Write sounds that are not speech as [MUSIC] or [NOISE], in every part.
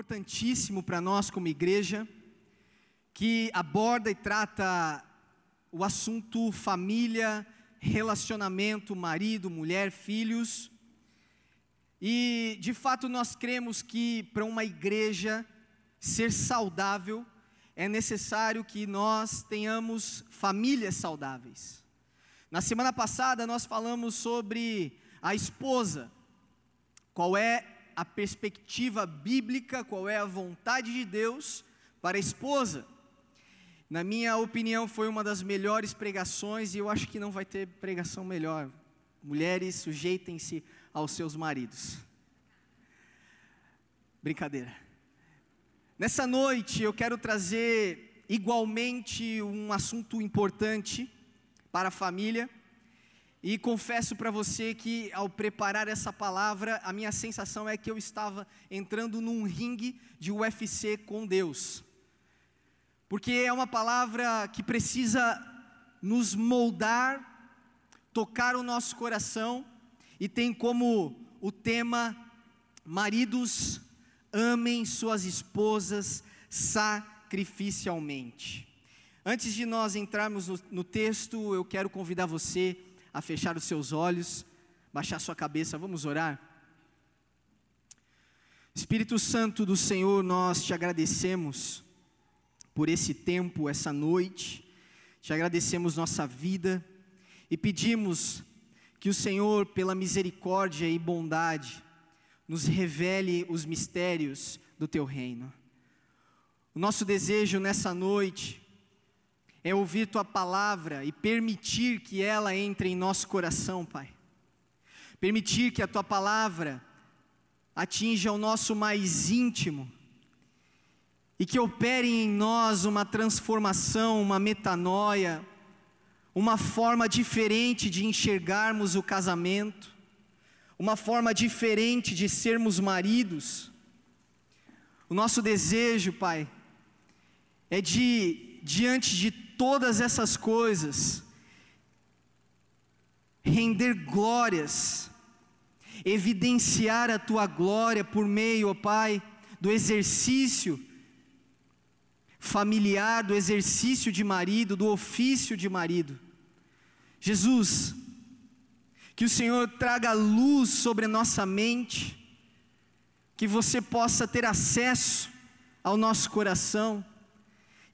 importantíssimo para nós como igreja, que aborda e trata o assunto família, relacionamento, marido, mulher, filhos. E de fato nós cremos que para uma igreja ser saudável é necessário que nós tenhamos famílias saudáveis. Na semana passada nós falamos sobre a esposa, qual é a perspectiva bíblica, qual é a vontade de Deus para a esposa. Na minha opinião, foi uma das melhores pregações e eu acho que não vai ter pregação melhor. Mulheres, sujeitem-se aos seus maridos. Brincadeira. Nessa noite eu quero trazer igualmente um assunto importante para a família. E confesso para você que ao preparar essa palavra, a minha sensação é que eu estava entrando num ringue de UFC com Deus porque é uma palavra que precisa nos moldar, tocar o nosso coração e tem como o tema: maridos, amem suas esposas sacrificialmente. Antes de nós entrarmos no, no texto, eu quero convidar você a fechar os seus olhos, baixar sua cabeça, vamos orar. Espírito Santo do Senhor, nós te agradecemos por esse tempo, essa noite. Te agradecemos nossa vida e pedimos que o Senhor, pela misericórdia e bondade, nos revele os mistérios do teu reino. O nosso desejo nessa noite é ouvir tua palavra e permitir que ela entre em nosso coração, Pai. Permitir que a tua palavra atinja o nosso mais íntimo e que opere em nós uma transformação, uma metanoia, uma forma diferente de enxergarmos o casamento, uma forma diferente de sermos maridos. O nosso desejo, Pai, é de, diante de todas essas coisas, render glórias, evidenciar a Tua glória por meio, ó Pai, do exercício familiar, do exercício de marido, do ofício de marido. Jesus, que o Senhor traga luz sobre a nossa mente, que você possa ter acesso ao nosso coração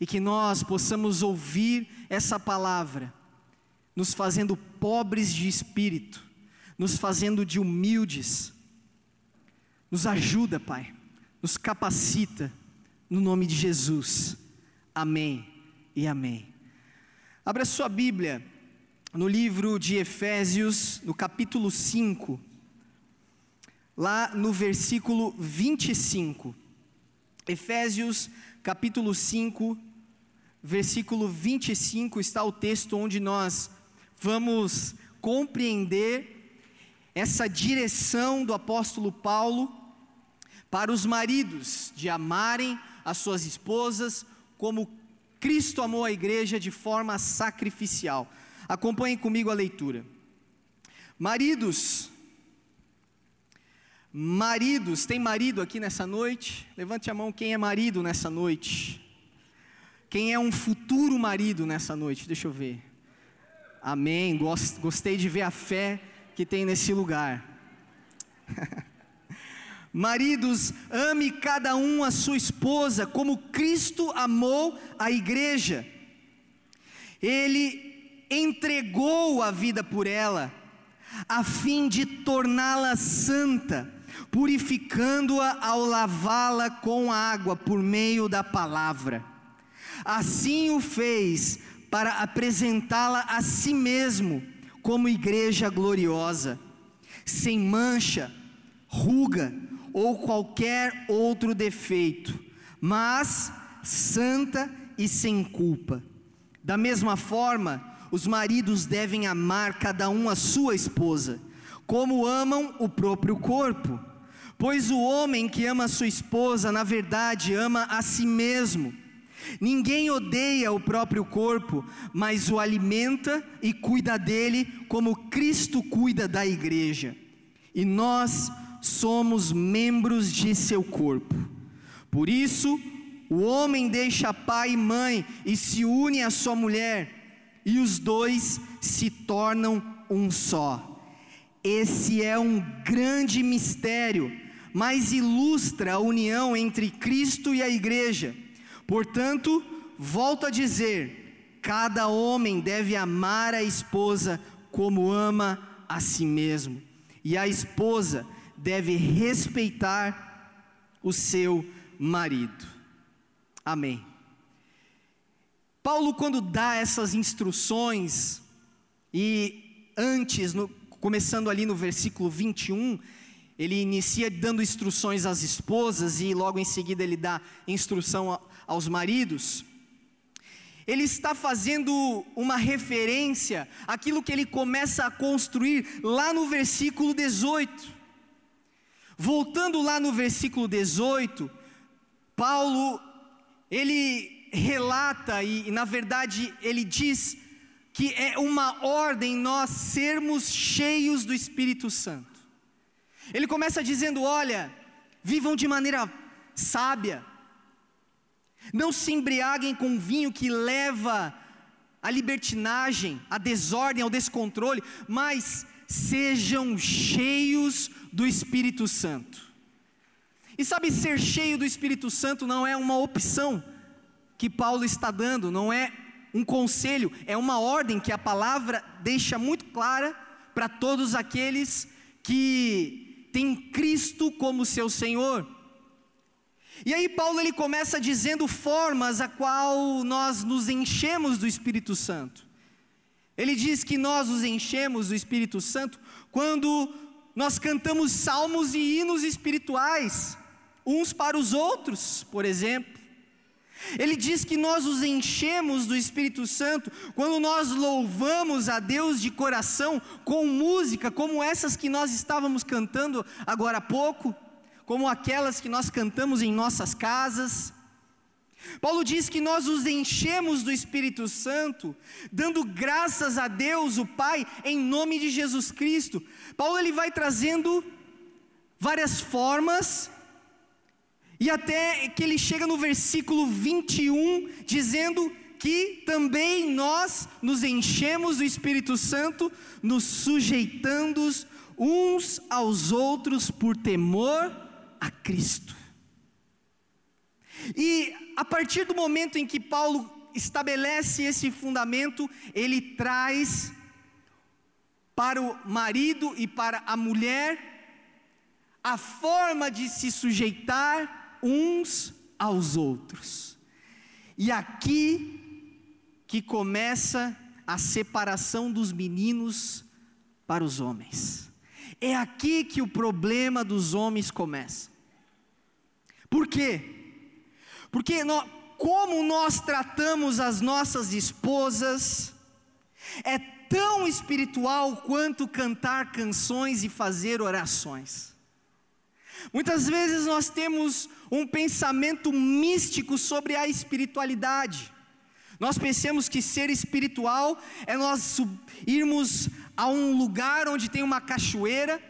e que nós possamos ouvir essa palavra, nos fazendo pobres de espírito, nos fazendo de humildes. Nos ajuda, Pai, nos capacita no nome de Jesus. Amém e amém. Abra sua Bíblia no livro de Efésios, no capítulo 5, lá no versículo 25. Efésios, capítulo 5, versículo 25, está o texto onde nós vamos compreender essa direção do apóstolo Paulo para os maridos de amarem as suas esposas, como Cristo amou a igreja de forma sacrificial. Acompanhem comigo a leitura. Maridos, maridos, tem marido aqui nessa noite? Levante a mão quem é marido nessa noite. Quem é um futuro marido nessa noite? Deixa eu ver. Amém. Gostei de ver a fé que tem nesse lugar. [LAUGHS] Maridos, ame cada um a sua esposa, como Cristo amou a igreja. Ele entregou a vida por ela, a fim de torná-la santa, purificando-a ao lavá-la com água por meio da palavra. Assim o fez para apresentá-la a si mesmo como igreja gloriosa, sem mancha, ruga, ou qualquer outro defeito, mas santa e sem culpa. Da mesma forma, os maridos devem amar cada um a sua esposa, como amam o próprio corpo. Pois o homem que ama a sua esposa, na verdade, ama a si mesmo. Ninguém odeia o próprio corpo, mas o alimenta e cuida dele, como Cristo cuida da igreja. E nós somos membros de seu corpo. Por isso, o homem deixa pai e mãe e se une à sua mulher, e os dois se tornam um só. Esse é um grande mistério, mas ilustra a união entre Cristo e a igreja. Portanto, volto a dizer: cada homem deve amar a esposa como ama a si mesmo, e a esposa deve respeitar o seu marido. Amém. Paulo, quando dá essas instruções, e antes, no, começando ali no versículo 21, ele inicia dando instruções às esposas e logo em seguida ele dá instrução aos maridos. Ele está fazendo uma referência àquilo que ele começa a construir lá no versículo 18. Voltando lá no versículo 18, Paulo ele relata e, na verdade ele diz que é uma ordem nós sermos cheios do Espírito Santo. Ele começa dizendo: olha, vivam de maneira sábia, não se embriaguem com vinho que leva à libertinagem, à desordem, ao descontrole, mas sejam cheios do Espírito Santo. E sabe, ser cheio do Espírito Santo não é uma opção que Paulo está dando, não é um conselho, é uma ordem que a palavra deixa muito clara para todos aqueles que têm Cristo como seu Senhor. E aí Paulo ele começa dizendo formas a qual nós nos enchemos do Espírito Santo. Ele diz que nós nos enchemos do Espírito Santo quando nós cantamos salmos e hinos espirituais, uns para os outros, por exemplo. Ele diz que nós os enchemos do Espírito Santo quando nós louvamos a Deus de coração com música, como essas que nós estávamos cantando agora há pouco, como aquelas que nós cantamos em nossas casas. Paulo diz que nós os enchemos do Espírito Santo, dando graças a Deus, o Pai, em nome de Jesus Cristo. Paulo ele vai trazendo várias formas e até que ele chega no versículo 21, dizendo que também nós nos enchemos do Espírito Santo, nos sujeitando uns aos outros por temor a Cristo. E a partir do momento em que Paulo estabelece esse fundamento, ele traz para o marido e para a mulher a forma de se sujeitar uns aos outros. E aqui que começa a separação dos meninos para os homens. É aqui que o problema dos homens começa. Por quê? Porque nós, como nós tratamos as nossas esposas é tão espiritual quanto cantar canções e fazer orações. Muitas vezes nós temos um pensamento místico sobre a espiritualidade. Nós pensamos que ser espiritual é nós irmos a um lugar onde tem uma cachoeira,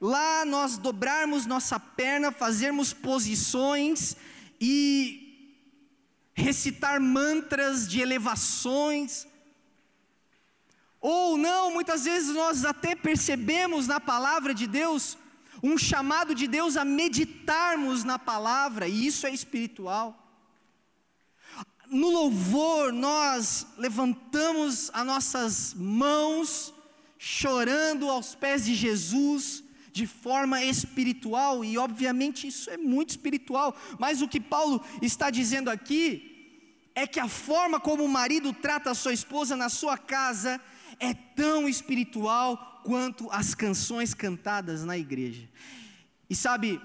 lá nós dobrarmos nossa perna, fazermos posições e recitar mantras de elevações. Ou não, muitas vezes nós até percebemos na palavra de Deus um chamado de Deus a meditarmos na palavra, e isso é espiritual. No louvor, nós levantamos as nossas mãos, chorando aos pés de Jesus, de forma espiritual, e obviamente isso é muito espiritual, mas o que Paulo está dizendo aqui é que a forma como o marido trata a sua esposa na sua casa é tão espiritual quanto as canções cantadas na igreja. E sabe,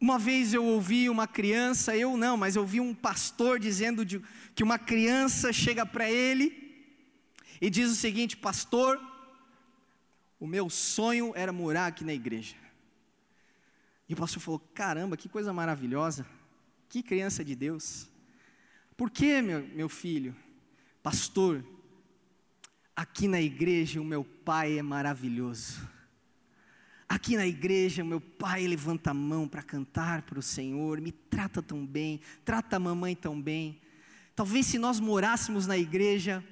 uma vez eu ouvi uma criança, eu não, mas eu ouvi um pastor dizendo de, que uma criança chega para ele e diz o seguinte: Pastor, o meu sonho era morar aqui na igreja. E o pastor falou: Caramba, que coisa maravilhosa, que criança de Deus. Por que, meu, meu filho? Pastor, Aqui na igreja o meu pai é maravilhoso. Aqui na igreja, meu pai levanta a mão para cantar para o Senhor, me trata tão bem, trata a mamãe tão bem. Talvez se nós morássemos na igreja,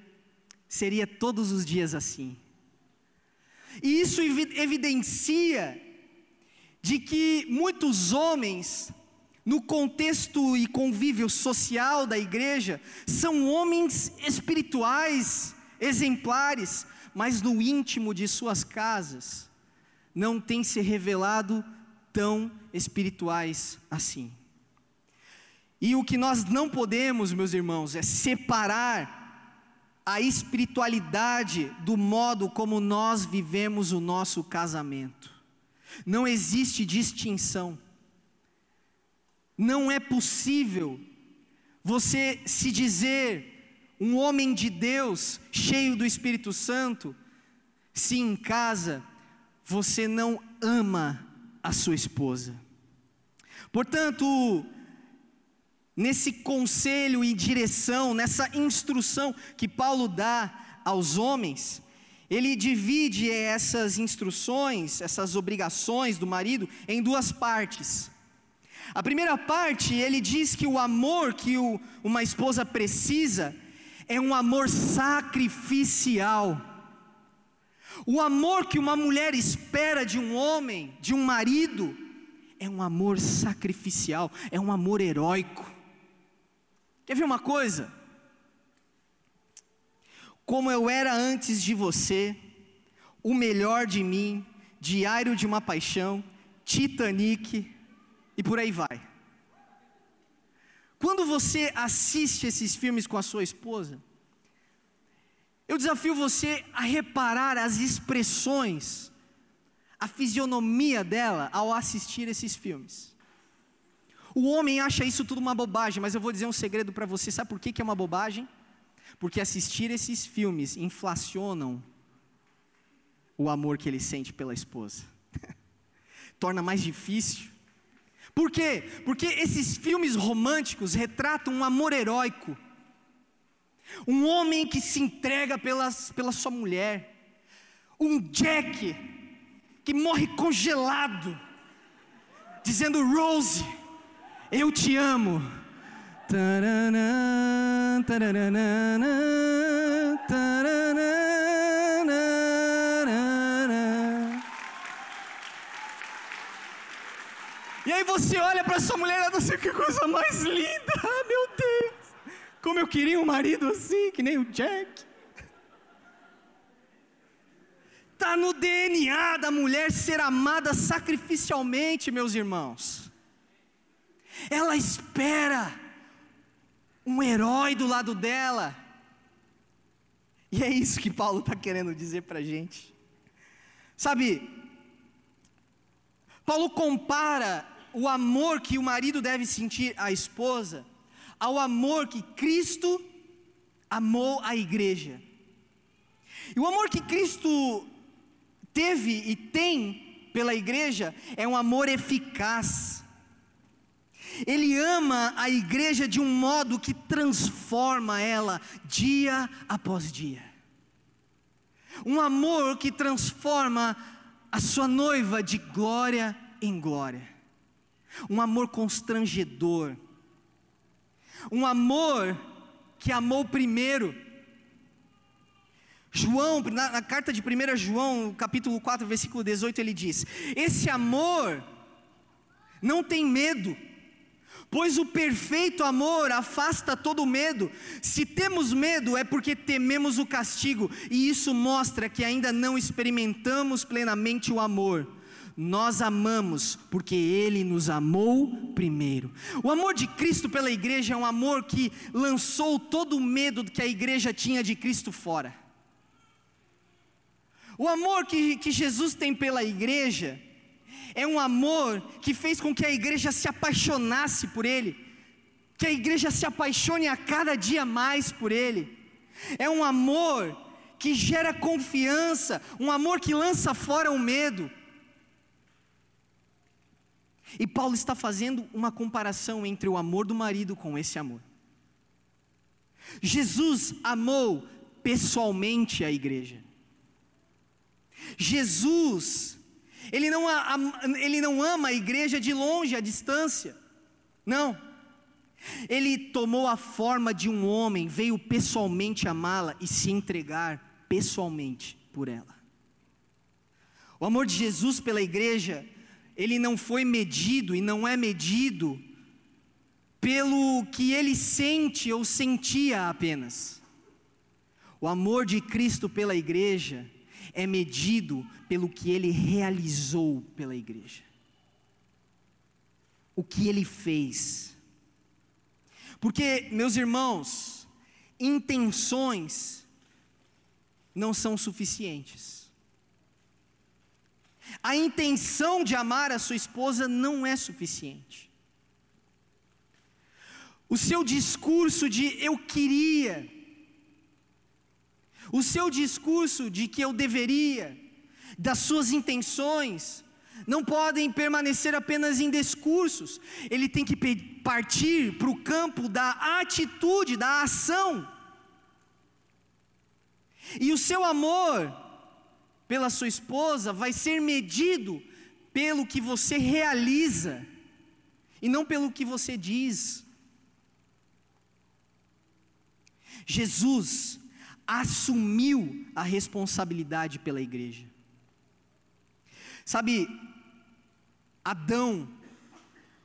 seria todos os dias assim. E isso evidencia de que muitos homens, no contexto e convívio social da igreja, são homens espirituais, exemplares, mas no íntimo de suas casas não têm se revelado tão espirituais assim. E o que nós não podemos, meus irmãos, é separar a espiritualidade do modo como nós vivemos o nosso casamento. Não existe distinção. Não é possível você se dizer um homem de Deus, cheio do Espírito Santo, se em casa você não ama a sua esposa. Portanto, nesse conselho e direção, nessa instrução que Paulo dá aos homens, ele divide essas instruções, essas obrigações do marido em duas partes. A primeira parte, ele diz que o amor que o, uma esposa precisa é um amor sacrificial. O amor que uma mulher espera de um homem, de um marido, é um amor sacrificial, é um amor heróico. Quer ver uma coisa? Como eu era antes de você, o melhor de mim, Diário de uma Paixão, Titanic e por aí vai. Quando você assiste esses filmes com a sua esposa, eu desafio você a reparar as expressões, a fisionomia dela ao assistir esses filmes. O homem acha isso tudo uma bobagem, mas eu vou dizer um segredo para você: sabe por que, que é uma bobagem? Porque assistir esses filmes inflacionam o amor que ele sente pela esposa, [LAUGHS] torna mais difícil. Por quê? Porque esses filmes românticos retratam um amor heróico um homem que se entrega pelas, pela sua mulher, um Jack que morre congelado, dizendo: Rose, eu te amo. E aí você olha para sua mulher e ela assim, que coisa mais linda, [LAUGHS] meu Deus. Como eu queria um marido assim, que nem o Jack. Está no DNA da mulher ser amada sacrificialmente, meus irmãos. Ela espera um herói do lado dela. E é isso que Paulo está querendo dizer para a gente. Sabe, Paulo compara o amor que o marido deve sentir à esposa ao amor que Cristo amou a igreja. E o amor que Cristo teve e tem pela igreja é um amor eficaz. Ele ama a igreja de um modo que transforma ela dia após dia. Um amor que transforma a sua noiva de glória em glória. Um amor constrangedor um amor que amou primeiro. João, na, na, carta de 1 João, capítulo 4, versículo 18, ele diz: Esse amor não tem medo, pois o perfeito amor afasta todo medo. Se temos medo, é porque tememos o castigo, e isso mostra que ainda não experimentamos plenamente o amor nós amamos porque Ele nos amou primeiro. O amor de Cristo pela igreja é um amor que lançou todo o medo que a igreja tinha de Cristo fora. O amor que, que Jesus tem pela igreja é um amor que fez com que a igreja se apaixonasse por Ele, que a igreja se apaixone a cada dia mais por Ele. É um amor que gera confiança, um amor que lança fora o medo e Paulo está fazendo uma comparação entre o amor do marido com esse amor. Jesus amou pessoalmente a igreja. Jesus Ele não, ele não ama a igreja de longe, à distância. Não. Ele tomou a forma de um homem, veio pessoalmente amá-la e se entregar pessoalmente por ela. O amor de Jesus pela igreja, ele não foi medido e não é medido pelo que ele sente ou sentia apenas. O amor de Cristo pela igreja é medido pelo que ele realizou pela igreja. O que ele fez. Porque, meus irmãos, intenções não são suficientes. A intenção de amar a sua esposa não é suficiente. O seu discurso de eu queria, o seu discurso de que eu deveria, das suas intenções, não podem permanecer apenas em discursos, ele tem que partir para o campo da atitude, da ação. E o seu amor pela sua esposa vai ser medido pelo que você realiza, e não pelo que você diz. Jesus assumiu a responsabilidade pela igreja. Sabe, Adão,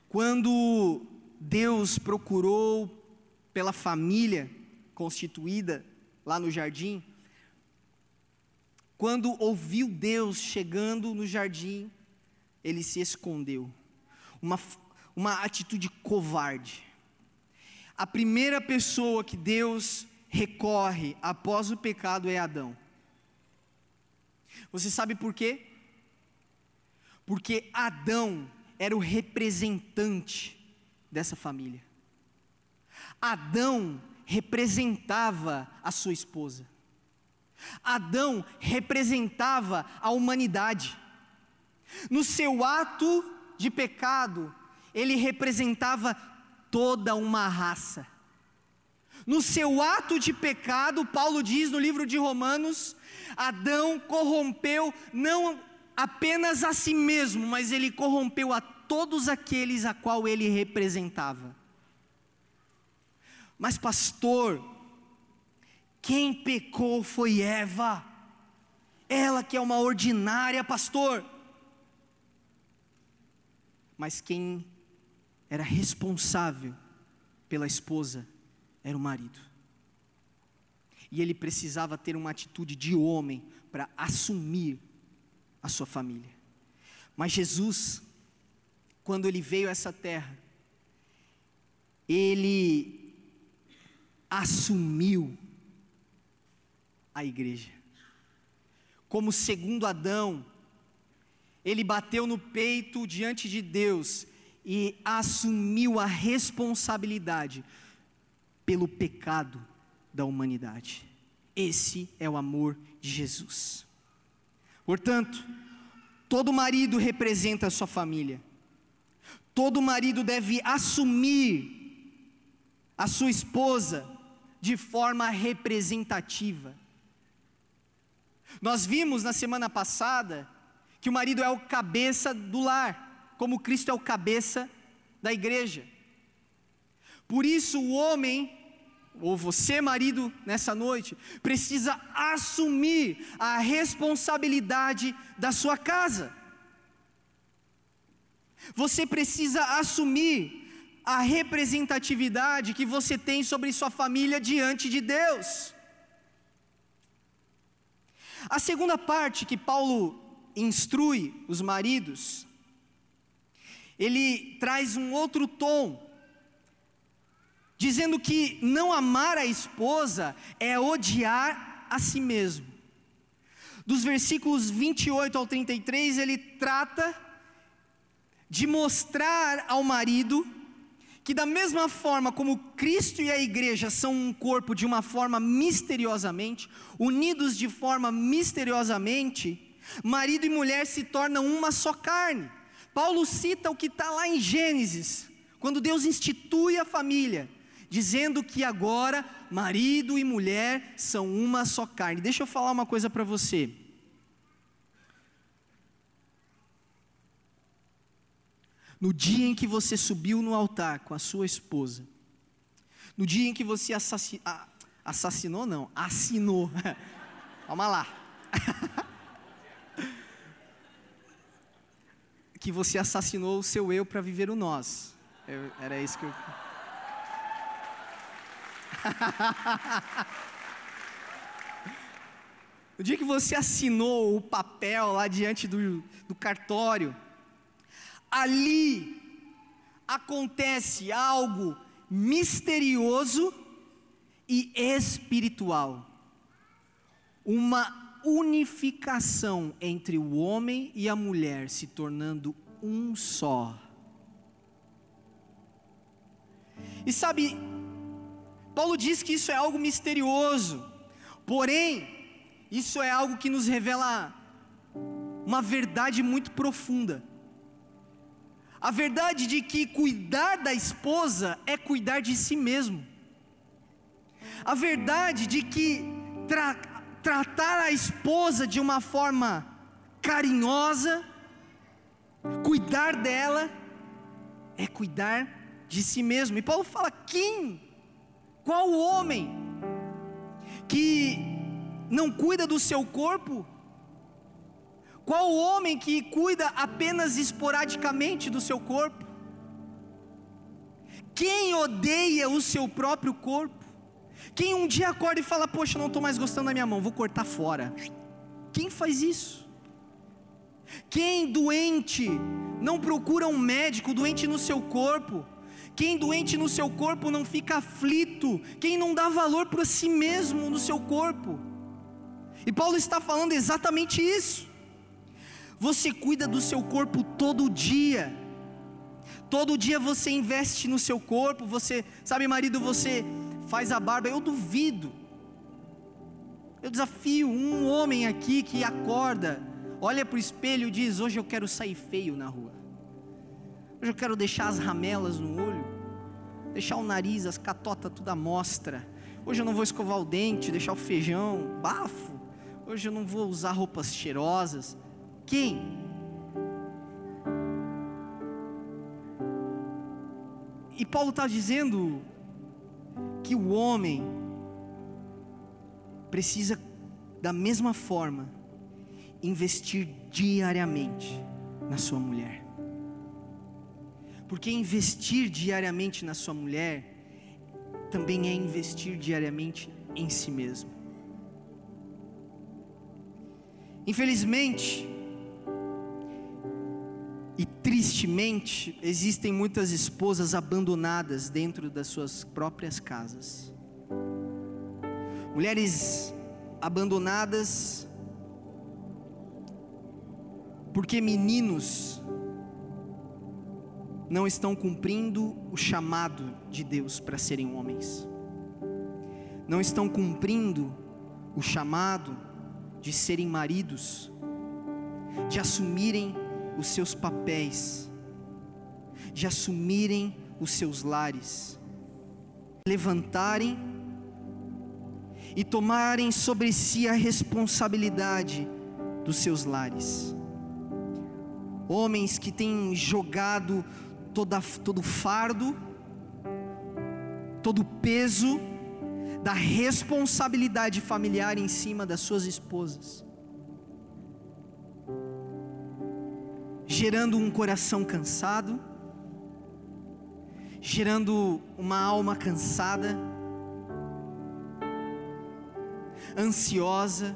quando Deus procurou pela família constituída lá no jardim, quando ouviu Deus chegando no jardim, ele se escondeu. Uma, uma atitude covarde. A primeira pessoa que Deus recorre após o pecado é Adão. Você sabe por quê? porque Adão era o representante dessa família. Adão representava a sua esposa. Adão representava a humanidade. No seu ato de pecado, ele representava toda uma raça. No seu ato de pecado, Paulo diz no livro de Romanos, Adão corrompeu não apenas a si mesmo, mas ele corrompeu a todos aqueles a qual ele representava. Mas pastor, quem pecou foi Eva. Ela que é uma ordinária, pastor. Mas quem era responsável pela esposa era o marido. E ele precisava ter uma atitude de homem para assumir a sua família. Mas Jesus, quando ele veio a essa terra, ele assumiu a igreja. Como segundo Adão, ele bateu no peito diante de Deus e assumiu a responsabilidade pelo pecado da humanidade. Esse é o amor de Jesus. Portanto, todo marido representa a sua família. Todo marido deve assumir a sua esposa de forma representativa. Nós vimos na semana passada que o marido é o cabeça do lar, como Cristo é o cabeça da igreja. Por isso o homem ou você, marido, nessa noite, precisa assumir a responsabilidade da sua casa. Você precisa assumir a representatividade que você tem sobre sua família diante de Deus. A segunda parte que Paulo instrui os maridos, ele traz um outro tom dizendo que não amar a esposa é odiar a si mesmo. Dos versículos 28 ao 33, ele trata de mostrar ao marido que, da mesma forma como Cristo e a igreja são um corpo de uma forma misteriosamente, unidos de forma misteriosamente, marido e mulher se tornam uma só carne. Paulo cita o que está lá em Gênesis, quando Deus institui a família dizendo que agora marido e mulher são uma só carne. Deixa eu falar uma coisa para você. no dia em que você subiu no altar com a sua esposa, no dia em que você assassinou, assassinou não, assinou, [LAUGHS] calma lá, [LAUGHS] que você assassinou o seu eu para viver o nós, eu, era isso que eu... [LAUGHS] No dia que você assinou o papel lá diante do, do cartório, ali acontece algo misterioso e espiritual. Uma unificação entre o homem e a mulher se tornando um só. E sabe, Paulo diz que isso é algo misterioso, porém, isso é algo que nos revela uma verdade muito profunda. A verdade de que cuidar da esposa é cuidar de si mesmo. A verdade de que tra tratar a esposa de uma forma carinhosa, cuidar dela, é cuidar de si mesmo. E Paulo fala: quem, qual homem que não cuida do seu corpo? Qual o homem que cuida apenas esporadicamente do seu corpo? Quem odeia o seu próprio corpo? Quem um dia acorda e fala: Poxa, não estou mais gostando da minha mão, vou cortar fora. Quem faz isso? Quem doente não procura um médico doente no seu corpo? Quem doente no seu corpo não fica aflito? Quem não dá valor para si mesmo no seu corpo? E Paulo está falando exatamente isso. Você cuida do seu corpo todo dia. Todo dia você investe no seu corpo, você, sabe, marido, você faz a barba. Eu duvido. Eu desafio um homem aqui que acorda, olha para o espelho e diz: Hoje eu quero sair feio na rua. Hoje eu quero deixar as ramelas no olho, deixar o nariz, as catotas tudo à mostra. Hoje eu não vou escovar o dente, deixar o feijão, bafo. Hoje eu não vou usar roupas cheirosas. Quem? E Paulo está dizendo que o homem precisa, da mesma forma, investir diariamente na sua mulher. Porque investir diariamente na sua mulher também é investir diariamente em si mesmo. Infelizmente, e tristemente, existem muitas esposas abandonadas dentro das suas próprias casas. Mulheres abandonadas porque meninos não estão cumprindo o chamado de Deus para serem homens. Não estão cumprindo o chamado de serem maridos, de assumirem os seus papéis, de assumirem os seus lares, levantarem e tomarem sobre si a responsabilidade dos seus lares. Homens que têm jogado toda, todo fardo, todo peso, da responsabilidade familiar em cima das suas esposas, gerando um coração cansado, gerando uma alma cansada, ansiosa,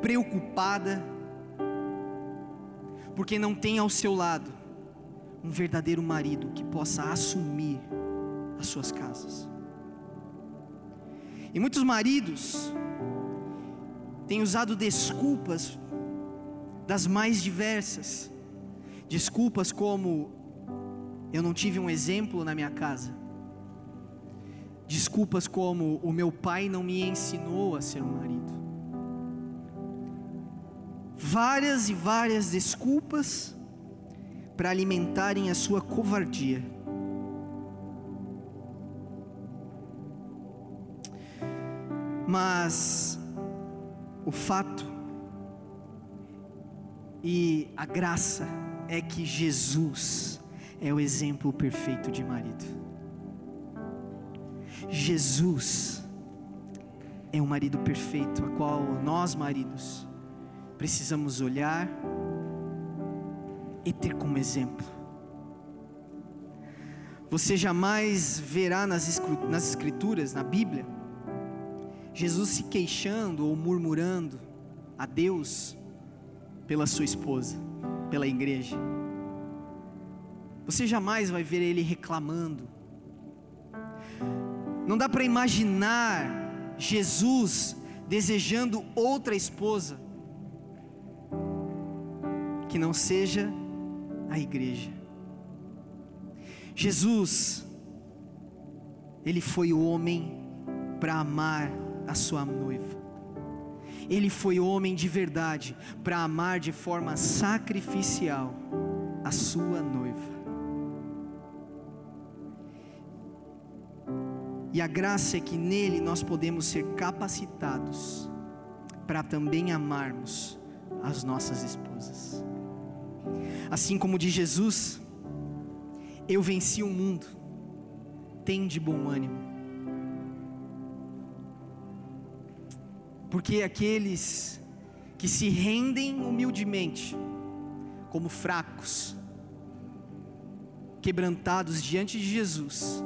preocupada, porque não tem ao seu lado um verdadeiro marido que possa assumir as suas casas. E muitos maridos têm usado desculpas das mais diversas. Desculpas como eu não tive um exemplo na minha casa. Desculpas como o meu pai não me ensinou a ser um marido. Várias e várias desculpas para alimentarem a sua covardia. Mas o fato e a graça é que Jesus é o exemplo perfeito de marido. Jesus é um marido perfeito, a qual nós, maridos, precisamos olhar e ter como exemplo. Você jamais verá nas Escrituras, na Bíblia, Jesus se queixando ou murmurando a Deus pela sua esposa, pela igreja. Você jamais vai ver ele reclamando. Não dá para imaginar Jesus desejando outra esposa que não seja a igreja. Jesus, ele foi o homem para amar a sua noiva. Ele foi homem de verdade para amar de forma sacrificial a sua noiva. E a graça é que nele nós podemos ser capacitados para também amarmos as nossas esposas. Assim como de Jesus, eu venci o mundo, tem de bom ânimo. Porque aqueles que se rendem humildemente, como fracos, quebrantados diante de Jesus,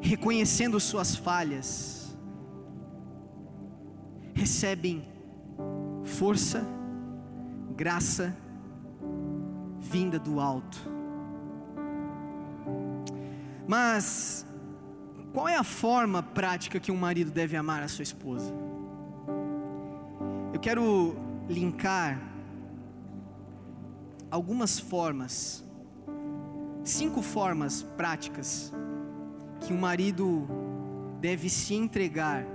reconhecendo suas falhas, recebem força, graça vinda do alto. Mas qual é a forma prática que um marido deve amar a sua esposa? Eu quero linkar algumas formas, cinco formas práticas que um marido deve se entregar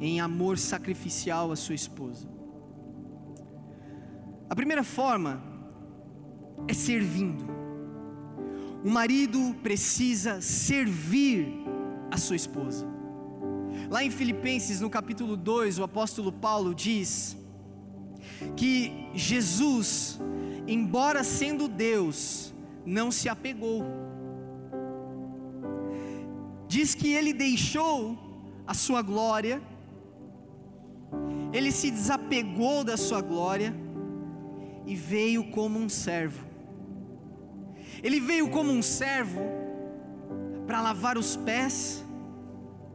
em amor sacrificial à sua esposa. A primeira forma é servindo. O marido precisa servir a sua esposa. Lá em Filipenses, no capítulo 2, o apóstolo Paulo diz que Jesus, embora sendo Deus, não se apegou. Diz que ele deixou a sua glória, ele se desapegou da sua glória e veio como um servo ele veio como um servo para lavar os pés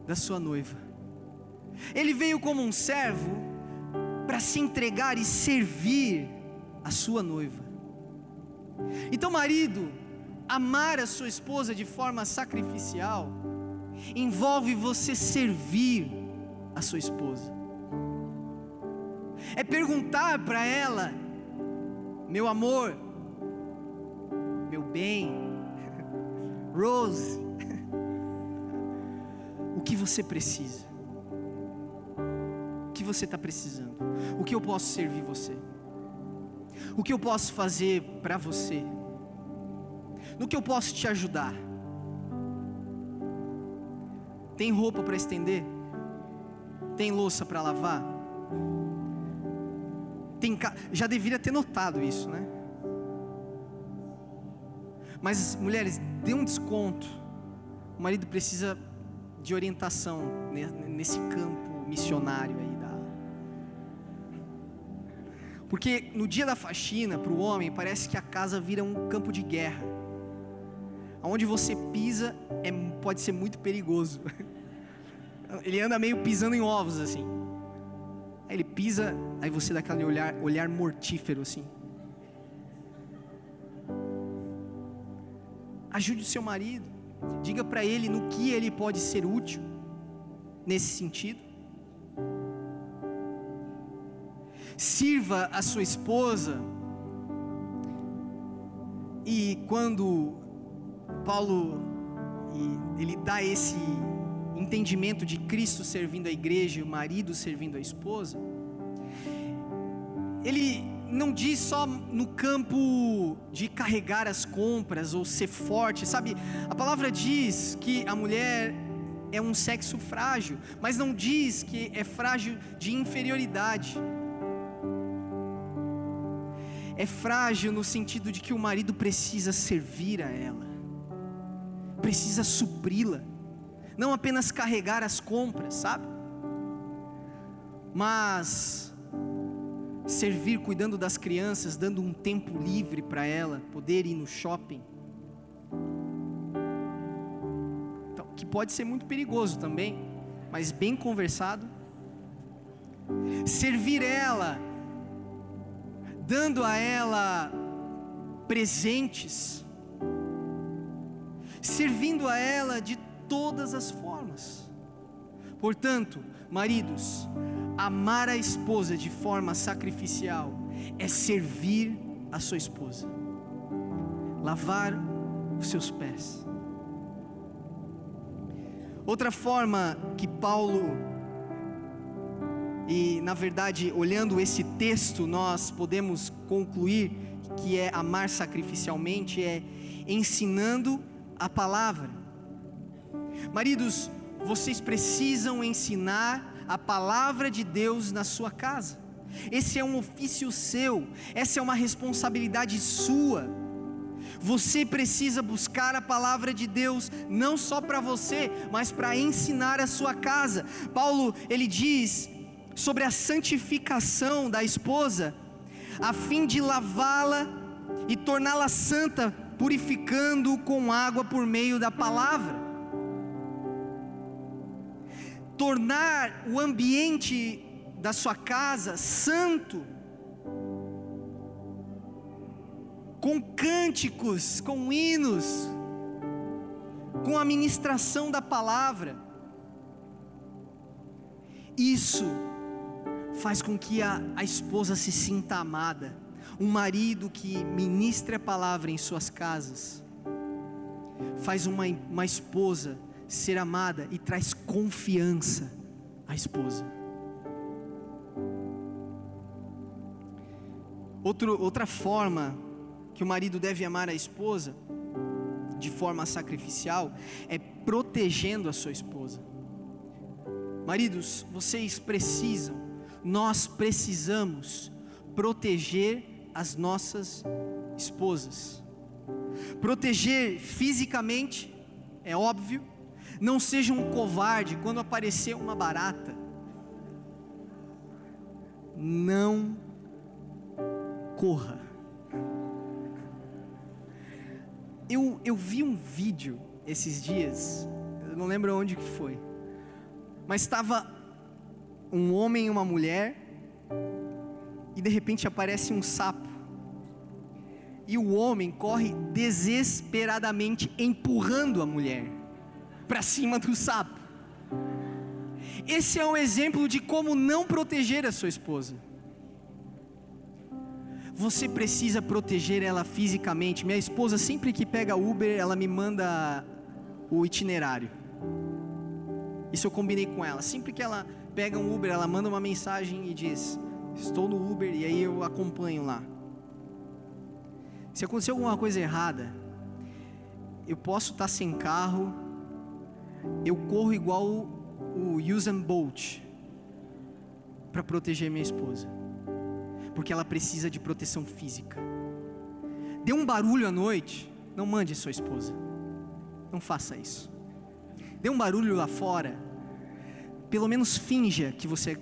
da sua noiva. Ele veio como um servo para se entregar e servir a sua noiva. Então, marido, amar a sua esposa de forma sacrificial envolve você servir a sua esposa. É perguntar para ela, meu amor, meu bem, [LAUGHS] Rose, [LAUGHS] o que você precisa? O que você está precisando? O que eu posso servir você? O que eu posso fazer para você? No que eu posso te ajudar? Tem roupa para estender? Tem louça para lavar? Tem. Já deveria ter notado isso, né? Mas mulheres, dê um desconto. O marido precisa de orientação nesse campo missionário aí da. Porque no dia da faxina, para o homem, parece que a casa vira um campo de guerra. Onde você pisa é, pode ser muito perigoso. [LAUGHS] Ele anda meio pisando em ovos assim. Ele pisa, aí você dá aquele olhar, olhar mortífero assim. Ajude o seu marido. Diga para ele no que ele pode ser útil nesse sentido. Sirva a sua esposa. E quando Paulo ele dá esse entendimento de Cristo servindo a igreja e o marido servindo a esposa, ele não diz só no campo de carregar as compras ou ser forte, sabe? A palavra diz que a mulher é um sexo frágil, mas não diz que é frágil de inferioridade. é frágil no sentido de que o marido precisa servir a ela, precisa supri-la, não apenas carregar as compras, sabe? Mas servir cuidando das crianças, dando um tempo livre para ela poder ir no shopping. Então, que pode ser muito perigoso também, mas bem conversado. Servir ela, dando a ela presentes, servindo a ela de todas as formas. Portanto, maridos, amar a esposa de forma sacrificial é servir a sua esposa, lavar os seus pés. Outra forma que Paulo, e na verdade, olhando esse texto, nós podemos concluir que é amar sacrificialmente, é ensinando a palavra. Maridos, vocês precisam ensinar a palavra de Deus na sua casa. Esse é um ofício seu, essa é uma responsabilidade sua. Você precisa buscar a palavra de Deus não só para você, mas para ensinar a sua casa. Paulo, ele diz sobre a santificação da esposa, a fim de lavá-la e torná-la santa, purificando com água por meio da palavra tornar o ambiente da sua casa santo, com cânticos, com hinos, com a ministração da palavra. Isso faz com que a, a esposa se sinta amada, um marido que ministre a palavra em suas casas, faz uma, uma esposa ser amada e traz confiança à esposa. Outro, outra forma que o marido deve amar a esposa, de forma sacrificial, é protegendo a sua esposa. Maridos, vocês precisam, nós precisamos proteger as nossas esposas. Proteger fisicamente, é óbvio, não seja um covarde quando aparecer uma barata. Não corra. Eu, eu vi um vídeo esses dias, eu não lembro onde que foi, mas estava um homem e uma mulher, e de repente aparece um sapo, e o homem corre desesperadamente empurrando a mulher para cima do sapo. Esse é um exemplo de como não proteger a sua esposa. Você precisa proteger ela fisicamente. Minha esposa, sempre que pega Uber, ela me manda o itinerário. Isso eu combinei com ela. Sempre que ela pega um Uber, ela manda uma mensagem e diz: Estou no Uber, e aí eu acompanho lá. Se acontecer alguma coisa errada, eu posso estar sem carro, eu corro igual o Usain Bolt para proteger minha esposa, porque ela precisa de proteção física. Dê um barulho à noite, não mande sua esposa, não faça isso. Dê um barulho lá fora, pelo menos finja que você é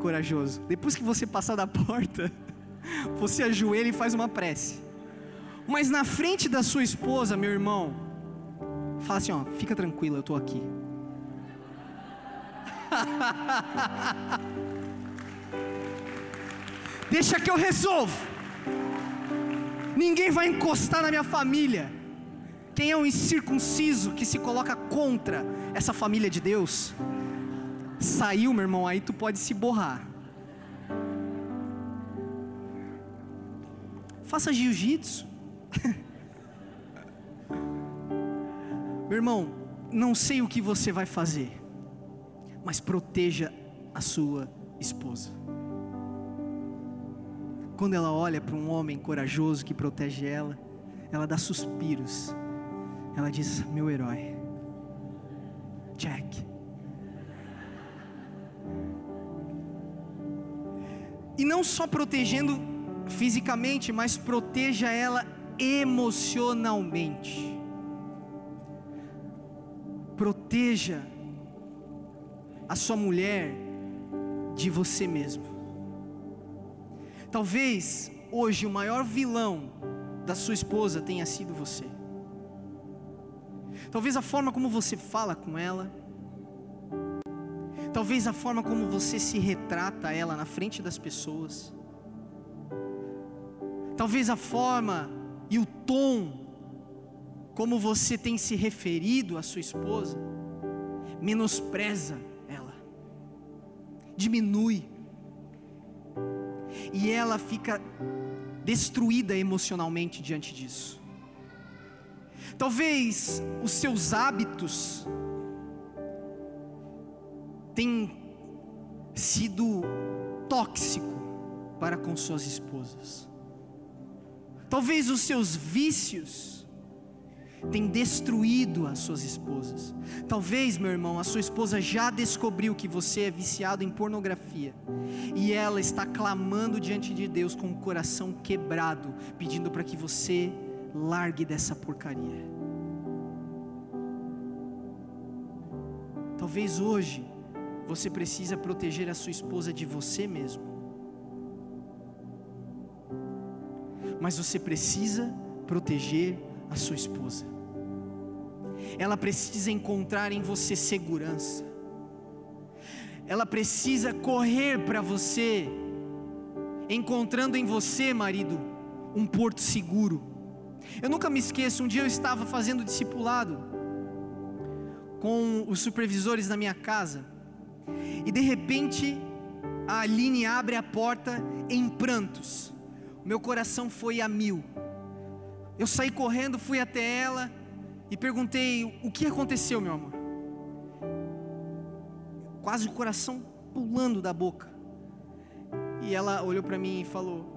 corajoso. Depois que você passar da porta, [LAUGHS] você ajoelha e faz uma prece. Mas na frente da sua esposa, meu irmão, Fala assim, ó, fica tranquilo, eu estou aqui. [LAUGHS] Deixa que eu resolvo. Ninguém vai encostar na minha família. Quem é um incircunciso que se coloca contra essa família de Deus? Saiu, meu irmão, aí tu pode se borrar. Faça jiu-jitsu. [LAUGHS] Meu irmão, não sei o que você vai fazer, mas proteja a sua esposa. Quando ela olha para um homem corajoso que protege ela, ela dá suspiros. Ela diz: Meu herói. Check. E não só protegendo fisicamente, mas proteja ela emocionalmente. Proteja a sua mulher de você mesmo. Talvez hoje o maior vilão da sua esposa tenha sido você. Talvez a forma como você fala com ela, talvez a forma como você se retrata ela na frente das pessoas, talvez a forma e o tom como você tem se referido à sua esposa, menospreza ela, diminui, e ela fica destruída emocionalmente diante disso. Talvez os seus hábitos tenham sido tóxico para com suas esposas. Talvez os seus vícios tenham destruído as suas esposas. Talvez, meu irmão, a sua esposa já descobriu que você é viciado em pornografia e ela está clamando diante de Deus com o coração quebrado, pedindo para que você largue dessa porcaria. Talvez hoje você precisa proteger a sua esposa de você mesmo. mas você precisa proteger a sua esposa. Ela precisa encontrar em você segurança. Ela precisa correr para você, encontrando em você, marido, um porto seguro. Eu nunca me esqueço, um dia eu estava fazendo discipulado com os supervisores da minha casa, e de repente a Aline abre a porta em prantos meu coração foi a mil. Eu saí correndo, fui até ela e perguntei: O que aconteceu, meu amor? Quase o coração pulando da boca. E ela olhou para mim e falou: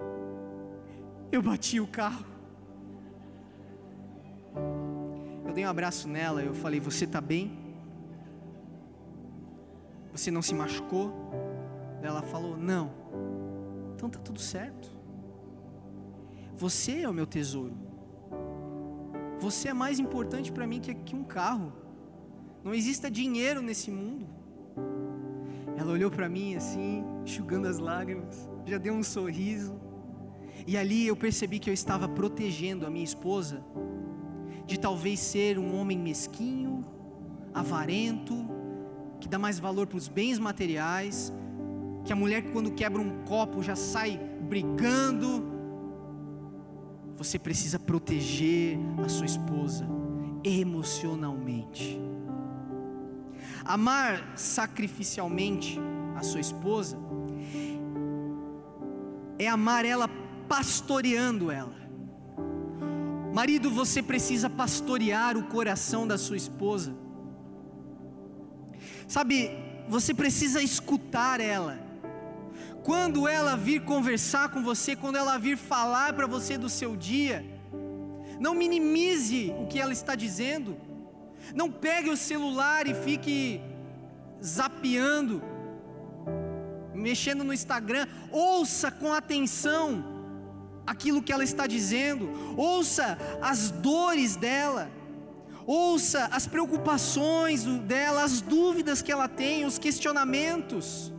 Eu bati o carro. Eu dei um abraço nela, eu falei: Você está bem? Você não se machucou? Ela falou: Não. Então tá tudo certo. Você é o meu tesouro. Você é mais importante para mim que, um carro. Não exista dinheiro nesse mundo. Ela olhou para mim assim, enxugando as lágrimas, já deu um sorriso. E ali eu percebi que eu estava protegendo a minha esposa de talvez ser um homem mesquinho, avarento, que dá mais valor para os bens materiais, que a mulher quando quebra um copo já sai brigando, você precisa proteger a sua esposa emocionalmente. Amar sacrificialmente a sua esposa é amar ela pastoreando ela. Marido, você precisa pastorear o coração da sua esposa. Sabe, você precisa escutar ela quando ela vir conversar com você, quando ela vir falar para você do seu dia, não minimize o que ela está dizendo, não pegue o celular e fique zapeando, mexendo no Instagram, ouça com atenção aquilo que ela está dizendo, ouça as dores dela, ouça as preocupações dela, as dúvidas que ela tem, os questionamentos.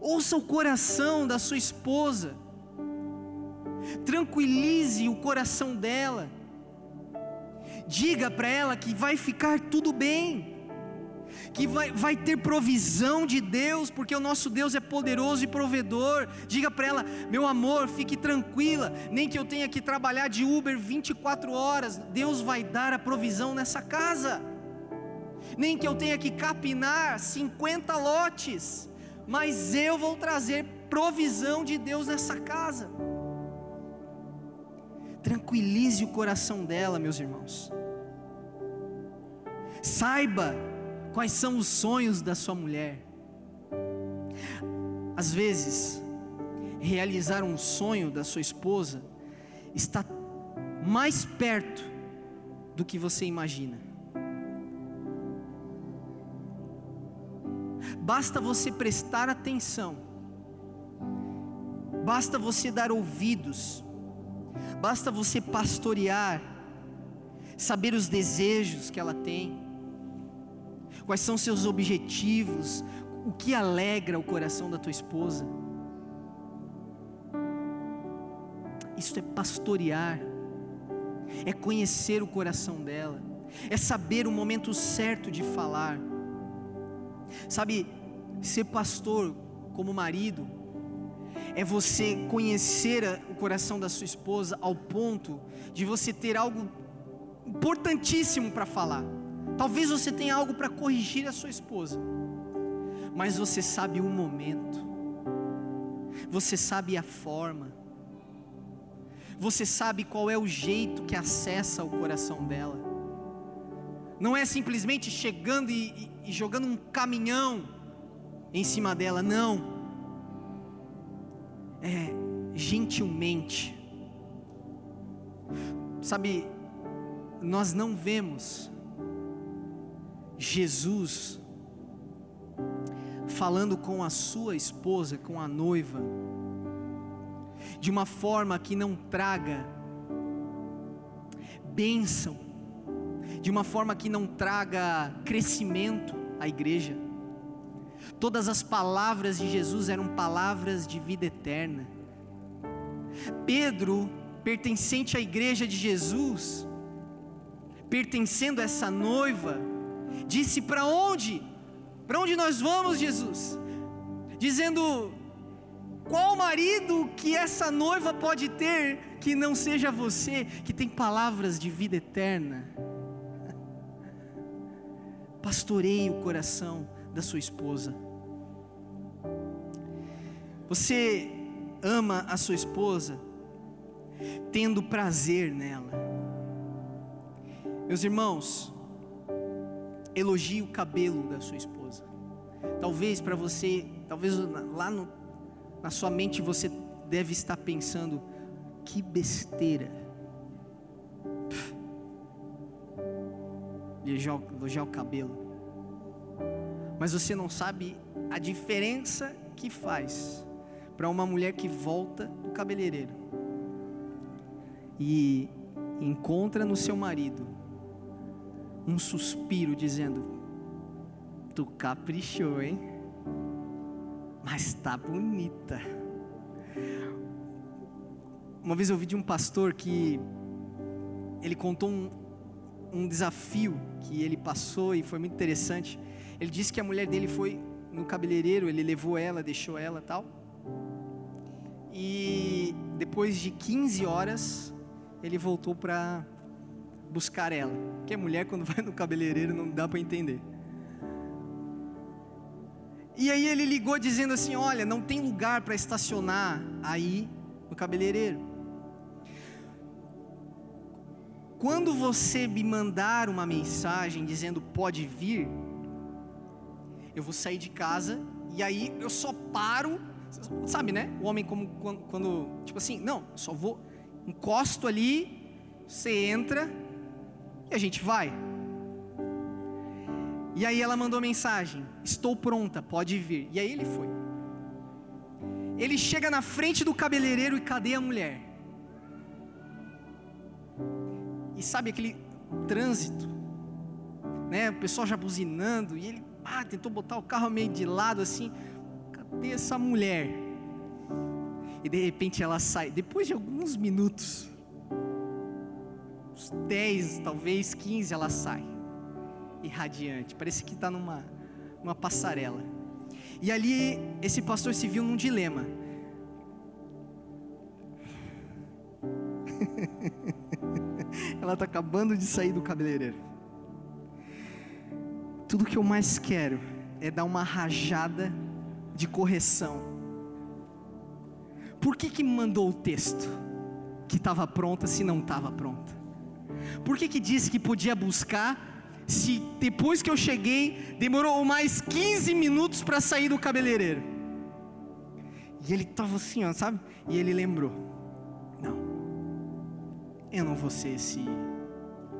Ouça o coração da sua esposa, tranquilize o coração dela, diga para ela que vai ficar tudo bem, que vai, vai ter provisão de Deus, porque o nosso Deus é poderoso e provedor. Diga para ela, meu amor, fique tranquila, nem que eu tenha que trabalhar de Uber 24 horas, Deus vai dar a provisão nessa casa. Nem que eu tenha que capinar 50 lotes, mas eu vou trazer provisão de Deus nessa casa. Tranquilize o coração dela, meus irmãos. Saiba quais são os sonhos da sua mulher. Às vezes, realizar um sonho da sua esposa está mais perto do que você imagina. Basta você prestar atenção. Basta você dar ouvidos, basta você pastorear, saber os desejos que ela tem, quais são seus objetivos, o que alegra o coração da tua esposa. Isso é pastorear, é conhecer o coração dela, é saber o momento certo de falar. Sabe, ser pastor como marido é você conhecer o coração da sua esposa ao ponto de você ter algo importantíssimo para falar. Talvez você tenha algo para corrigir a sua esposa, mas você sabe o momento, você sabe a forma, você sabe qual é o jeito que acessa o coração dela. Não é simplesmente chegando e, e, e jogando um caminhão em cima dela, não. É gentilmente. Sabe, nós não vemos Jesus falando com a sua esposa, com a noiva, de uma forma que não traga bênção, de uma forma que não traga crescimento à igreja. Todas as palavras de Jesus eram palavras de vida eterna. Pedro, pertencente à igreja de Jesus, pertencendo a essa noiva, disse: Para onde? Para onde nós vamos, Jesus? Dizendo: Qual marido que essa noiva pode ter que não seja você, que tem palavras de vida eterna? Pastoreie o coração da sua esposa. Você ama a sua esposa tendo prazer nela. Meus irmãos, elogie o cabelo da sua esposa. Talvez para você, talvez lá no, na sua mente você deve estar pensando: que besteira. Elogiar, elogiar o cabelo. Mas você não sabe a diferença que faz para uma mulher que volta do cabeleireiro e encontra no seu marido um suspiro dizendo: Tu caprichou, hein? Mas tá bonita. Uma vez eu ouvi de um pastor que ele contou um, um desafio que ele passou e foi muito interessante. Ele disse que a mulher dele foi no cabeleireiro, ele levou ela, deixou ela tal. E depois de 15 horas, ele voltou para buscar ela. Porque a mulher, quando [LAUGHS] vai no cabeleireiro, não dá para entender. E aí ele ligou dizendo assim: Olha, não tem lugar para estacionar aí no cabeleireiro. Quando você me mandar uma mensagem dizendo pode vir, eu vou sair de casa e aí eu só paro, sabe, né? O homem como quando, quando tipo assim, não, só vou encosto ali, você entra e a gente vai. E aí ela mandou mensagem: Estou pronta, pode vir. E aí ele foi. Ele chega na frente do cabeleireiro e cadê a mulher? E sabe aquele trânsito, né? O pessoal já buzinando e ele ah, tentou botar o carro meio de lado assim. Cadê essa mulher? E de repente ela sai, depois de alguns minutos, uns 10, talvez 15, ela sai, irradiante, parece que está numa, numa passarela. E ali esse pastor se viu num dilema. [LAUGHS] ela está acabando de sair do cabeleireiro. Tudo que eu mais quero é dar uma rajada de correção. Por que que mandou o texto que estava pronta se não estava pronta? Por que que disse que podia buscar se depois que eu cheguei demorou mais 15 minutos para sair do cabeleireiro? E ele estava assim, ó, sabe? E ele lembrou: eu não vou ser esse,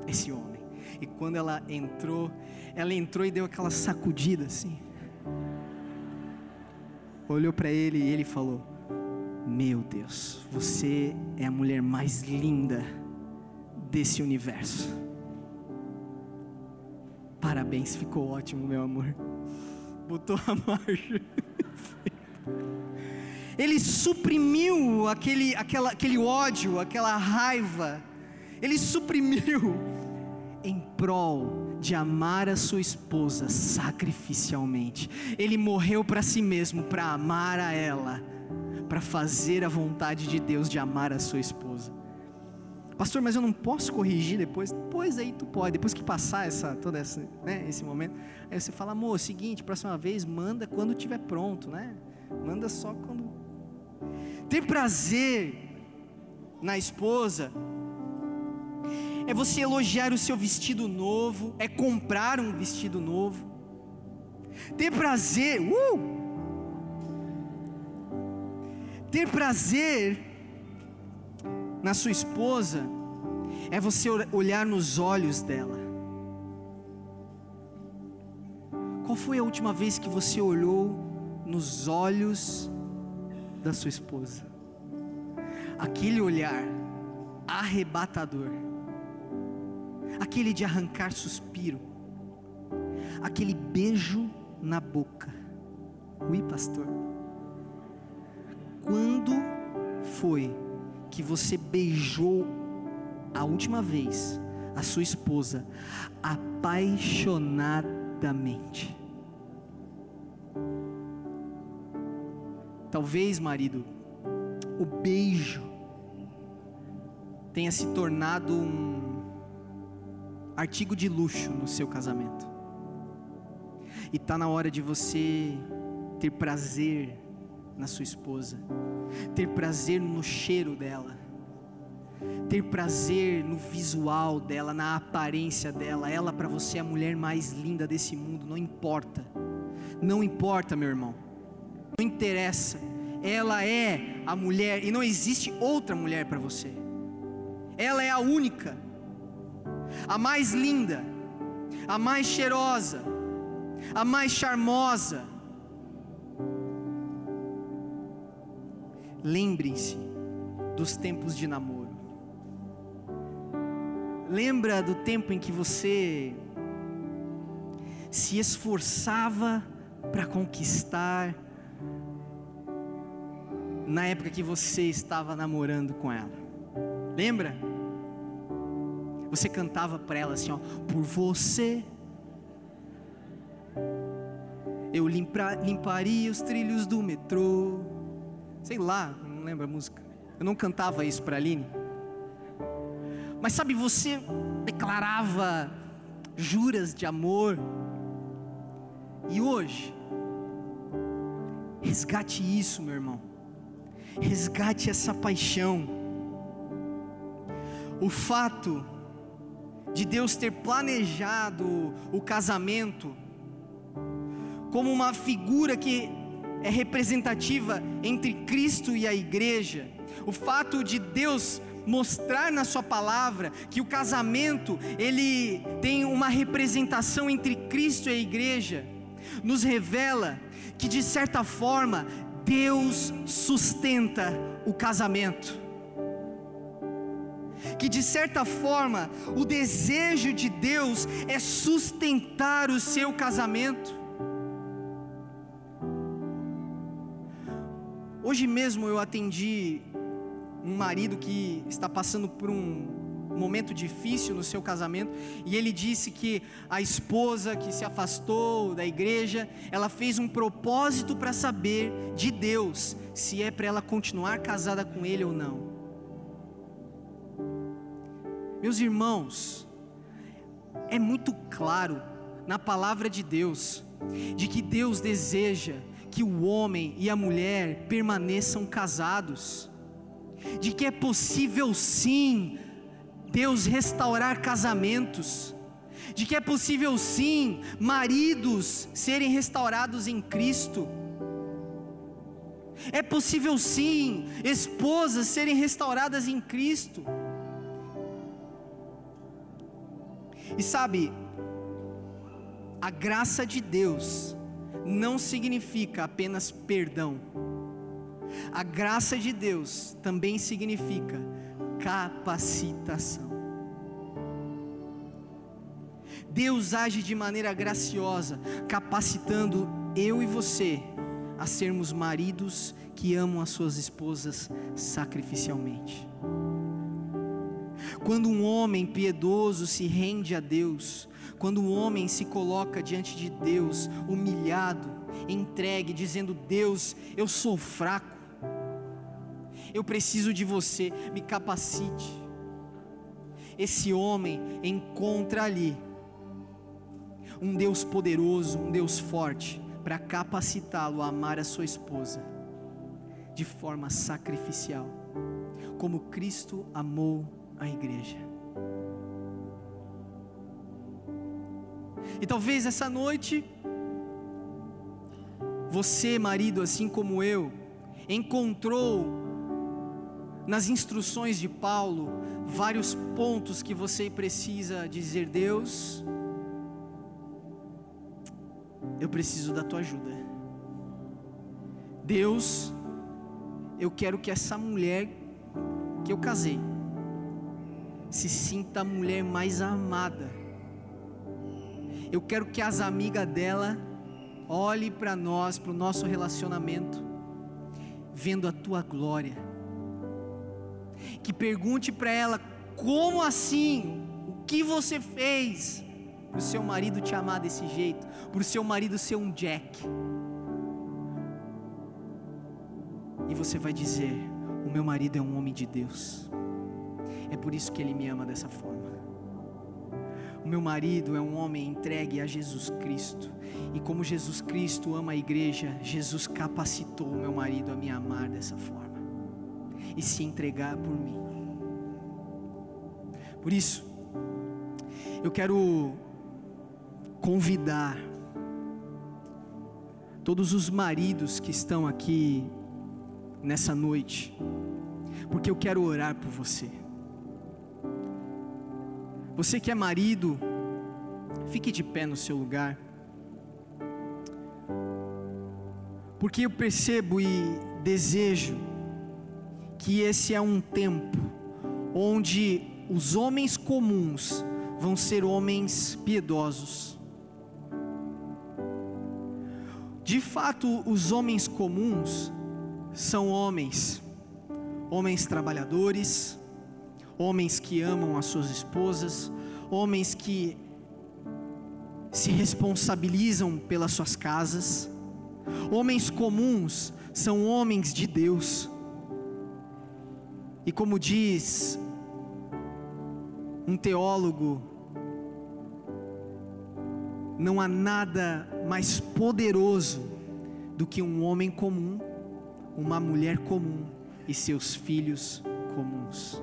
esse homem. E quando ela entrou, ela entrou e deu aquela sacudida assim. Olhou para ele e ele falou: Meu Deus, você é a mulher mais linda desse universo. Parabéns, ficou ótimo, meu amor. Botou a marcha. [LAUGHS] Ele suprimiu aquele, aquela, aquele ódio, aquela raiva. Ele suprimiu em prol de amar a sua esposa sacrificialmente. Ele morreu para si mesmo, para amar a ela, para fazer a vontade de Deus de amar a sua esposa. Pastor, mas eu não posso corrigir depois? Pois aí tu pode, depois que passar essa, todo essa, né, esse momento. Aí você fala, amor, é seguinte, próxima vez manda quando estiver pronto, né? Manda só quando. Ter prazer na esposa é você elogiar o seu vestido novo, é comprar um vestido novo. Ter prazer, uh! Ter prazer na sua esposa é você olhar nos olhos dela. Qual foi a última vez que você olhou nos olhos da sua esposa? Aquele olhar arrebatador, aquele de arrancar suspiro, aquele beijo na boca. Ui, pastor. Quando foi que você beijou a última vez a sua esposa apaixonadamente? Talvez, marido, o beijo tenha se tornado um artigo de luxo no seu casamento. E está na hora de você ter prazer na sua esposa, ter prazer no cheiro dela, ter prazer no visual dela, na aparência dela. Ela para você é a mulher mais linda desse mundo, não importa. Não importa, meu irmão. Não interessa. Ela é a mulher e não existe outra mulher para você. Ela é a única, a mais linda, a mais cheirosa, a mais charmosa Lembrem-se dos tempos de namoro. Lembra do tempo em que você se esforçava para conquistar, na época que você estava namorando com ela. Lembra? Você cantava para ela assim, ó, por você eu limpa, limparia os trilhos do metrô Sei lá, não lembro a música. Eu não cantava isso para Aline. Mas sabe, você declarava juras de amor. E hoje, resgate isso, meu irmão. Resgate essa paixão. O fato de Deus ter planejado o casamento como uma figura que é representativa entre Cristo e a igreja. O fato de Deus mostrar na sua palavra que o casamento ele tem uma representação entre Cristo e a igreja, nos revela que de certa forma Deus sustenta o casamento. Que de certa forma o desejo de Deus é sustentar o seu casamento. Hoje mesmo eu atendi um marido que está passando por um momento difícil no seu casamento e ele disse que a esposa que se afastou da igreja, ela fez um propósito para saber de Deus se é para ela continuar casada com ele ou não. Meus irmãos, é muito claro na palavra de Deus de que Deus deseja que o homem e a mulher permaneçam casados, de que é possível sim Deus restaurar casamentos, de que é possível sim maridos serem restaurados em Cristo, é possível sim esposas serem restauradas em Cristo. E sabe, a graça de Deus não significa apenas perdão, A graça de Deus também significa capacitação. Deus age de maneira graciosa, capacitando eu e você a sermos maridos que amam as suas esposas sacrificialmente. Quando um homem piedoso se rende a Deus, quando um homem se coloca diante de Deus, humilhado, entregue, dizendo: Deus, eu sou fraco, eu preciso de você, me capacite. Esse homem encontra ali um Deus poderoso, um Deus forte, para capacitá-lo a amar a sua esposa de forma sacrificial, como Cristo amou a igreja. E talvez essa noite, você, marido, assim como eu, encontrou nas instruções de Paulo vários pontos que você precisa dizer: Deus, eu preciso da tua ajuda. Deus, eu quero que essa mulher que eu casei se sinta a mulher mais amada. Eu quero que as amigas dela olhem para nós, para o nosso relacionamento, vendo a tua glória. Que pergunte para ela: como assim? O que você fez? para o seu marido te amar desse jeito, para o seu marido ser um Jack. E você vai dizer: O meu marido é um homem de Deus, é por isso que ele me ama dessa forma. O meu marido é um homem entregue a Jesus Cristo, e como Jesus Cristo ama a igreja, Jesus capacitou o meu marido a me amar dessa forma e se entregar por mim. Por isso, eu quero convidar todos os maridos que estão aqui nessa noite, porque eu quero orar por você. Você que é marido, fique de pé no seu lugar. Porque eu percebo e desejo que esse é um tempo onde os homens comuns vão ser homens piedosos De fato, os homens comuns são homens, homens trabalhadores, homens que amam as suas esposas, homens que se responsabilizam pelas suas casas. Homens comuns são homens de Deus. E como diz um teólogo não há nada mais poderoso do que um homem comum, uma mulher comum e seus filhos comuns.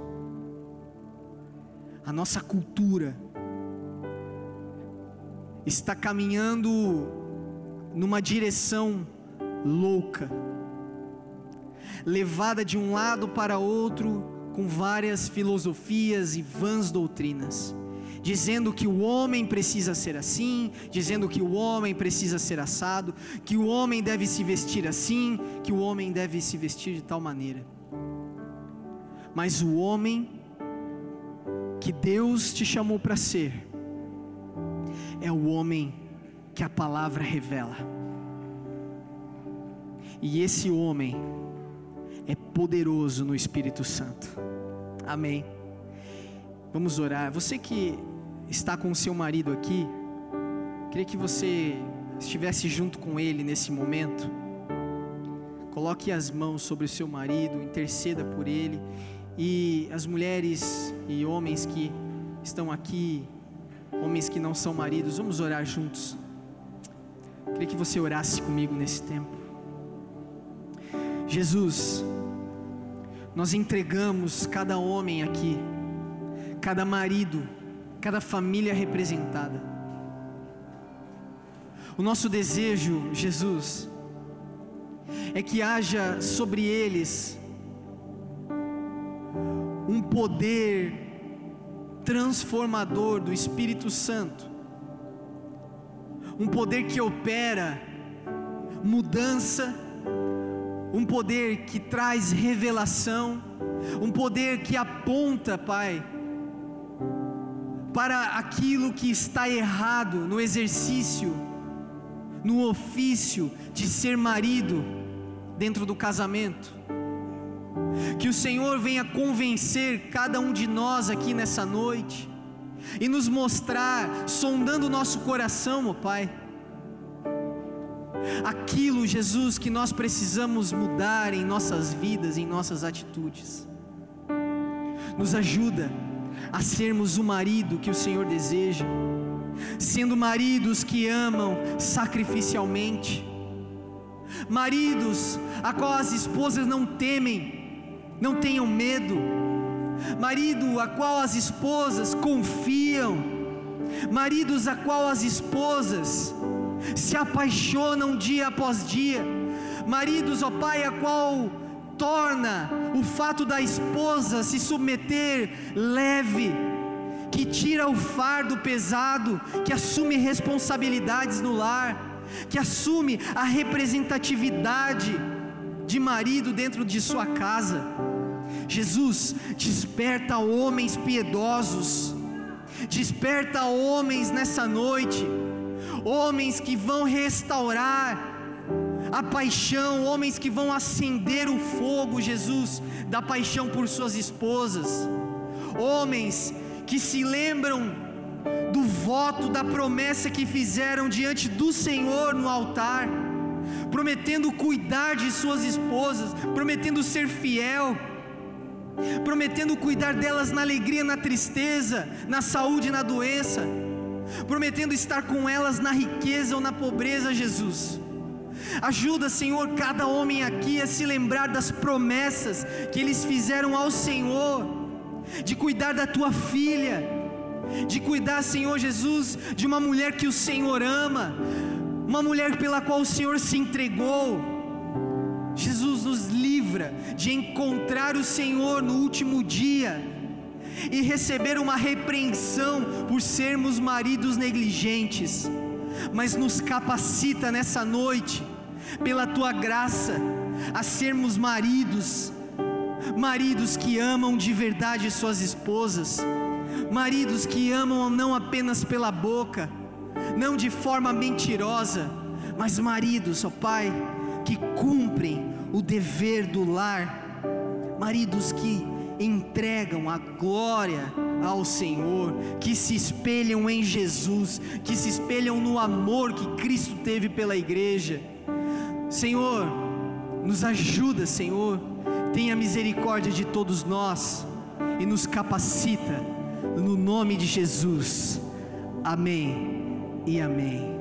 A nossa cultura está caminhando numa direção louca, levada de um lado para outro com várias filosofias e vãs doutrinas dizendo que o homem precisa ser assim, dizendo que o homem precisa ser assado, que o homem deve se vestir assim, que o homem deve se vestir de tal maneira. Mas o homem que Deus te chamou para ser, é o homem que a palavra revela. E esse homem é poderoso no Espírito Santo. Amém. Vamos orar. Você que está com o seu marido aqui, queria que você estivesse junto com ele nesse momento. Coloque as mãos sobre o seu marido, interceda por ele. E as mulheres e homens que estão aqui, homens que não são maridos, vamos orar juntos. Queria que você orasse comigo nesse tempo. Jesus, nós entregamos cada homem aqui, cada marido, cada família representada. O nosso desejo, Jesus, é que haja sobre eles um poder transformador do Espírito Santo, um poder que opera mudança, um poder que traz revelação, um poder que aponta, Pai, para aquilo que está errado no exercício, no ofício de ser marido dentro do casamento. Que o Senhor venha convencer cada um de nós aqui nessa noite e nos mostrar, sondando o nosso coração, ó Pai, aquilo, Jesus, que nós precisamos mudar em nossas vidas, em nossas atitudes. Nos ajuda a sermos o marido que o Senhor deseja, sendo maridos que amam sacrificialmente, maridos a qual as esposas não temem, não tenham medo, marido a qual as esposas confiam, maridos a qual as esposas se apaixonam dia após dia, maridos, ó Pai, a qual torna o fato da esposa se submeter leve, que tira o fardo pesado, que assume responsabilidades no lar, que assume a representatividade de marido dentro de sua casa. Jesus desperta homens piedosos, desperta homens nessa noite, homens que vão restaurar a paixão, homens que vão acender o fogo, Jesus, da paixão por suas esposas, homens que se lembram do voto, da promessa que fizeram diante do Senhor no altar, prometendo cuidar de suas esposas, prometendo ser fiel, prometendo cuidar delas na alegria, na tristeza, na saúde na doença, prometendo estar com elas na riqueza ou na pobreza, Jesus. Ajuda, Senhor, cada homem aqui a se lembrar das promessas que eles fizeram ao Senhor, de cuidar da tua filha, de cuidar, Senhor Jesus, de uma mulher que o Senhor ama, uma mulher pela qual o Senhor se entregou. Jesus nos livra de encontrar o Senhor no último dia e receber uma repreensão por sermos maridos negligentes, mas nos capacita nessa noite pela tua graça, a sermos maridos, maridos que amam de verdade suas esposas, maridos que amam não apenas pela boca, não de forma mentirosa, mas maridos, ó Pai, que cumprem o dever do lar, maridos que entregam a glória ao Senhor, que se espelham em Jesus, que se espelham no amor que Cristo teve pela igreja Senhor, nos ajuda, Senhor, tenha misericórdia de todos nós e nos capacita, no nome de Jesus. Amém e amém.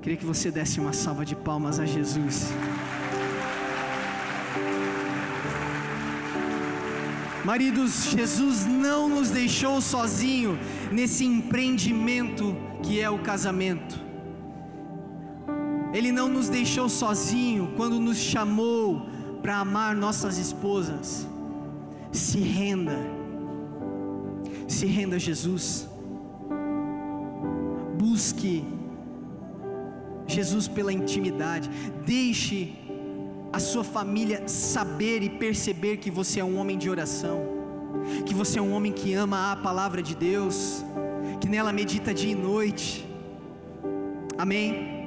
Queria que você desse uma salva de palmas a Jesus. Maridos, Jesus não nos deixou sozinho nesse empreendimento que é o casamento. Ele não nos deixou sozinho quando nos chamou para amar nossas esposas. Se renda, se renda a Jesus. Busque Jesus pela intimidade. Deixe a sua família saber e perceber que você é um homem de oração, que você é um homem que ama a palavra de Deus, que nela medita dia e noite. Amém.